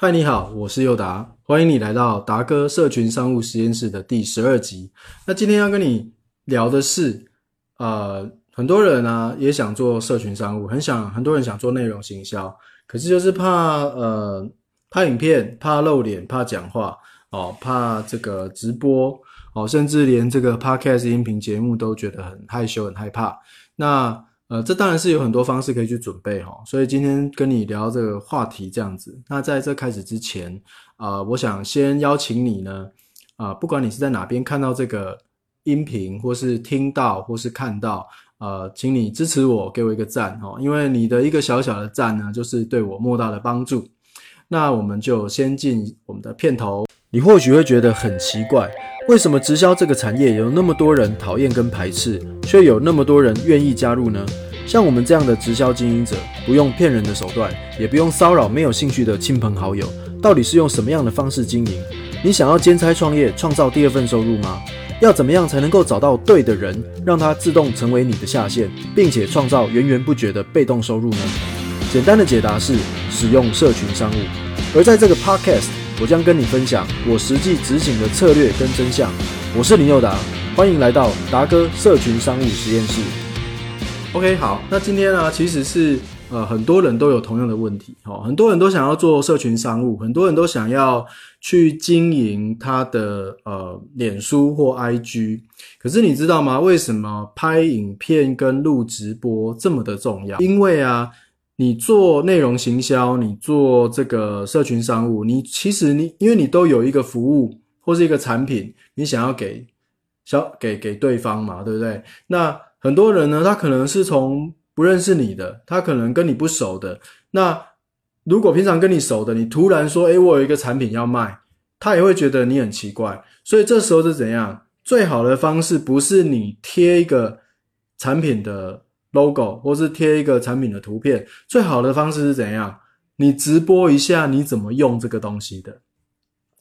嗨，你好，我是佑达，欢迎你来到达哥社群商务实验室的第十二集。那今天要跟你聊的是，呃，很多人呢也想做社群商务，很想很多人想做内容行销，可是就是怕呃怕影片，怕露脸，怕讲话哦，怕这个直播哦，甚至连这个 podcast 音频节目都觉得很害羞、很害怕。那呃，这当然是有很多方式可以去准备哈，所以今天跟你聊这个话题这样子。那在这开始之前，啊，我想先邀请你呢，啊，不管你是在哪边看到这个音频，或是听到，或是看到，呃，请你支持我，给我一个赞哦，因为你的一个小小的赞呢，就是对我莫大的帮助。那我们就先进我们的片头。你或许会觉得很奇怪，为什么直销这个产业有那么多人讨厌跟排斥，却有那么多人愿意加入呢？像我们这样的直销经营者，不用骗人的手段，也不用骚扰没有兴趣的亲朋好友，到底是用什么样的方式经营？你想要兼差创业，创造第二份收入吗？要怎么样才能够找到对的人，让他自动成为你的下线，并且创造源源不绝的被动收入呢？简单的解答是使用社群商务，而在这个 podcast。我将跟你分享我实际执行的策略跟真相。我是林佑达，欢迎来到达哥社群商务实验室。OK，好，那今天呢，其实是呃很多人都有同样的问题，哦，很多人都想要做社群商务，很多人都想要去经营他的呃脸书或 IG。可是你知道吗？为什么拍影片跟录直播这么的重要？因为啊。你做内容行销，你做这个社群商务，你其实你因为你都有一个服务或是一个产品，你想要给小给给对方嘛，对不对？那很多人呢，他可能是从不认识你的，他可能跟你不熟的。那如果平常跟你熟的，你突然说，诶，我有一个产品要卖，他也会觉得你很奇怪。所以这时候是怎样？最好的方式不是你贴一个产品的。logo 或是贴一个产品的图片，最好的方式是怎样？你直播一下你怎么用这个东西的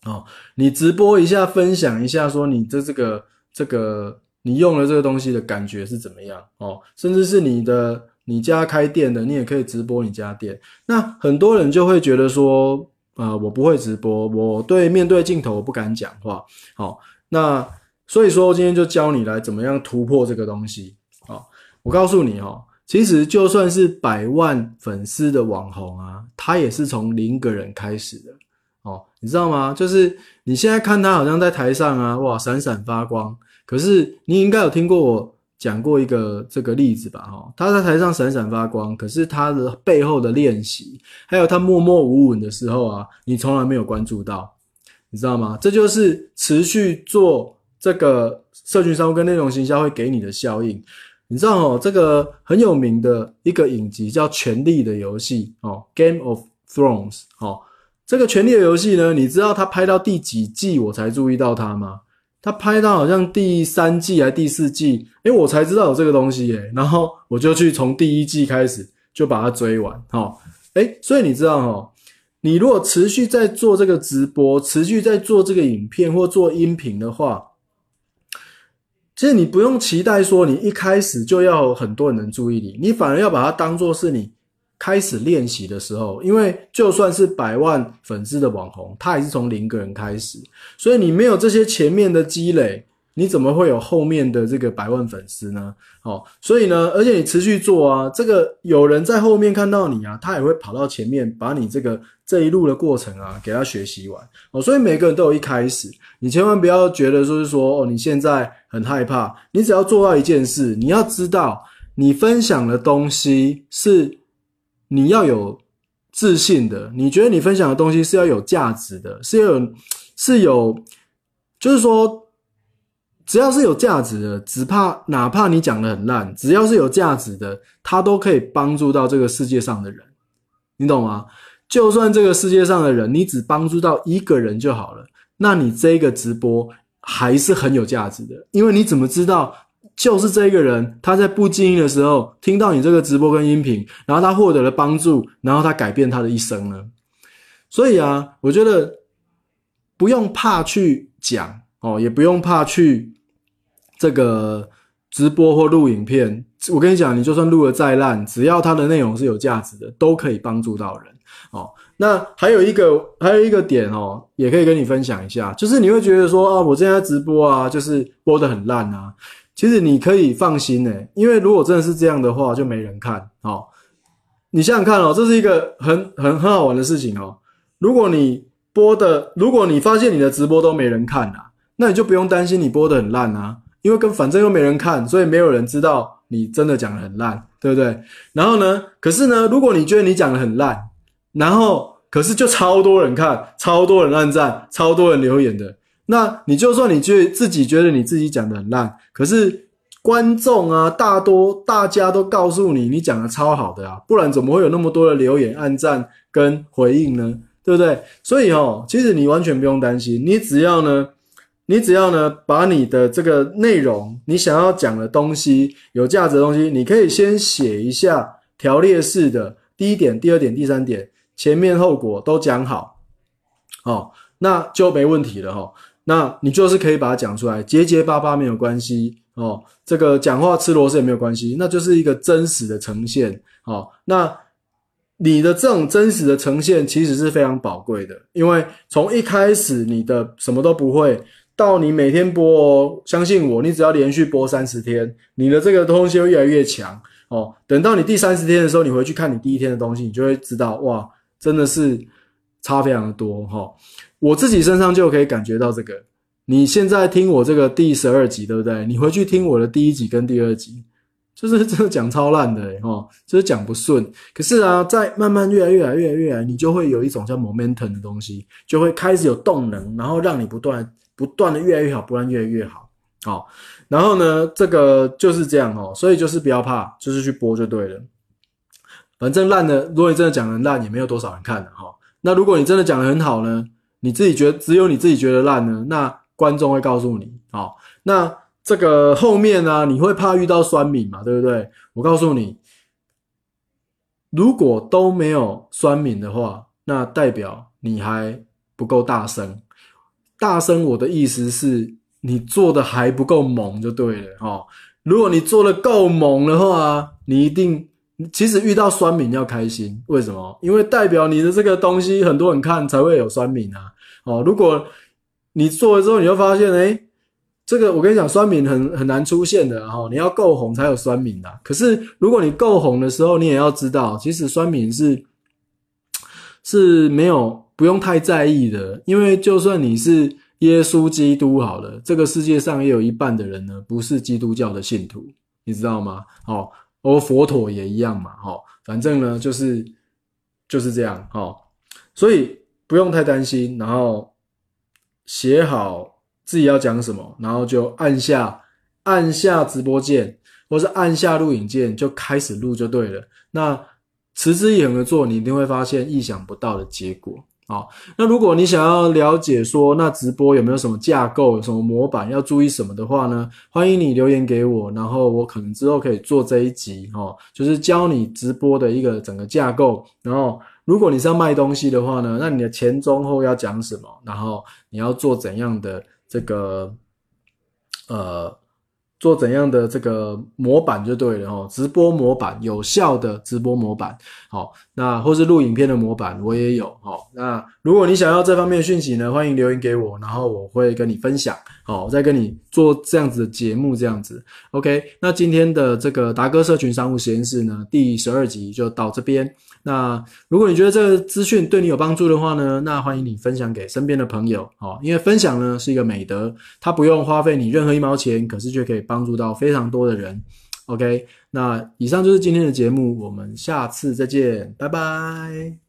哦，你直播一下，分享一下，说你的这个这个你用了这个东西的感觉是怎么样哦？甚至是你的你家开店的，你也可以直播你家店。那很多人就会觉得说，呃，我不会直播，我对面对镜头我不敢讲话。好，那所以说今天就教你来怎么样突破这个东西。我告诉你哦，其实就算是百万粉丝的网红啊，他也是从零个人开始的哦，你知道吗？就是你现在看他好像在台上啊，哇，闪闪发光。可是你应该有听过我讲过一个这个例子吧？哈，他在台上闪闪发光，可是他的背后的练习，还有他默默无闻的时候啊，你从来没有关注到，你知道吗？这就是持续做这个社群商务跟内容行销会给你的效应。你知道哦，这个很有名的一个影集叫《权力的游戏》哦，《Game of Thrones》哦。这个《权力的游戏》呢，你知道他拍到第几季我才注意到他吗？他拍到好像第三季还第四季，诶我才知道有这个东西耶。然后我就去从第一季开始就把它追完。哦，诶所以你知道哦，你如果持续在做这个直播，持续在做这个影片或做音频的话。其实你不用期待说你一开始就要很多人能注意你，你反而要把它当做是你开始练习的时候，因为就算是百万粉丝的网红，他也是从零个人开始，所以你没有这些前面的积累。你怎么会有后面的这个百万粉丝呢？哦，所以呢，而且你持续做啊，这个有人在后面看到你啊，他也会跑到前面，把你这个这一路的过程啊，给他学习完哦。所以每个人都有一开始，你千万不要觉得就是说哦，你现在很害怕，你只要做到一件事，你要知道你分享的东西是你要有自信的，你觉得你分享的东西是要有价值的，是要有是有，就是说。只要是有价值的，只怕哪怕你讲的很烂，只要是有价值的，它都可以帮助到这个世界上的人，你懂吗？就算这个世界上的人，你只帮助到一个人就好了，那你这个直播还是很有价值的，因为你怎么知道，就是这个人他在不经意的时候听到你这个直播跟音频，然后他获得了帮助，然后他改变他的一生呢？所以啊，我觉得不用怕去讲哦，也不用怕去。这个直播或录影片，我跟你讲，你就算录的再烂，只要它的内容是有价值的，都可以帮助到人。哦。那还有一个还有一个点哦，也可以跟你分享一下，就是你会觉得说啊，我现在直播啊，就是播的很烂啊。其实你可以放心呢，因为如果真的是这样的话，就没人看哦。你想想看哦，这是一个很很很好玩的事情哦。如果你播的，如果你发现你的直播都没人看啊，那你就不用担心你播的很烂啊，因为跟反正又没人看，所以没有人知道你真的讲的很烂，对不对？然后呢，可是呢，如果你觉得你讲的很烂，然后可是就超多人看，超多人按赞，超多人留言的。那你就算你觉自己觉得你自己讲的很烂，可是观众啊，大多大家都告诉你你讲的超好的啊，不然怎么会有那么多的留言、按赞跟回应呢？对不对？所以哦，其实你完全不用担心，你只要呢，你只要呢，把你的这个内容，你想要讲的东西，有价值的东西，你可以先写一下条列式的，第一点、第二点、第三点，前面后果都讲好，哦，那就没问题了哈。那你就是可以把它讲出来，结结巴巴没有关系哦。这个讲话吃螺丝也没有关系，那就是一个真实的呈现哦。那你的这种真实的呈现其实是非常宝贵的，因为从一开始你的什么都不会，到你每天播，相信我，你只要连续播三十天，你的这个东西会越来越强哦。等到你第三十天的时候，你回去看你第一天的东西，你就会知道哇，真的是差非常的多哈。我自己身上就可以感觉到这个。你现在听我这个第十二集，对不对？你回去听我的第一集跟第二集，就是真的讲超烂的哦，就是讲不顺。可是啊，在慢慢越来越来越来越来，你就会有一种叫 momentum 的东西，就会开始有动能，然后让你不断不断的越来越好，不断越来越好。好，然后呢，这个就是这样哦，所以就是不要怕，就是去播就对了。反正烂的，如果你真的讲的烂，也没有多少人看的哈。那如果你真的讲的很好呢？你自己觉得只有你自己觉得烂呢？那观众会告诉你，哦，那这个后面呢？你会怕遇到酸敏嘛？对不对？我告诉你，如果都没有酸敏的话，那代表你还不够大声。大声，我的意思是你做的还不够猛，就对了哦。如果你做的够猛的话，你一定。其实遇到酸敏要开心，为什么？因为代表你的这个东西很多人看才会有酸敏啊。哦，如果你做了之后，你就发现，哎，这个我跟你讲，酸敏很很难出现的哈。你要够红才有酸敏的。可是如果你够红的时候，你也要知道，其实酸敏是是没有不用太在意的，因为就算你是耶稣基督好了，这个世界上也有一半的人呢不是基督教的信徒，你知道吗？哦。而佛陀也一样嘛，哈，反正呢就是就是这样，哈，所以不用太担心，然后写好自己要讲什么，然后就按下按下直播键，或是按下录影键，就开始录就对了。那持之以恒的做，你一定会发现意想不到的结果。好，那如果你想要了解说那直播有没有什么架构、有什么模板要注意什么的话呢？欢迎你留言给我，然后我可能之后可以做这一集哦，就是教你直播的一个整个架构。然后如果你是要卖东西的话呢，那你的前中后要讲什么？然后你要做怎样的这个呃？做怎样的这个模板就对了哦，直播模板，有效的直播模板，好，那或是录影片的模板我也有哦。那如果你想要这方面的讯息呢，欢迎留言给我，然后我会跟你分享，好，我再跟你做这样子的节目，这样子，OK。那今天的这个达哥社群商务实验室呢，第十二集就到这边。那如果你觉得这个资讯对你有帮助的话呢，那欢迎你分享给身边的朋友哦，因为分享呢是一个美德，它不用花费你任何一毛钱，可是却可以帮助到非常多的人。OK，那以上就是今天的节目，我们下次再见，拜拜。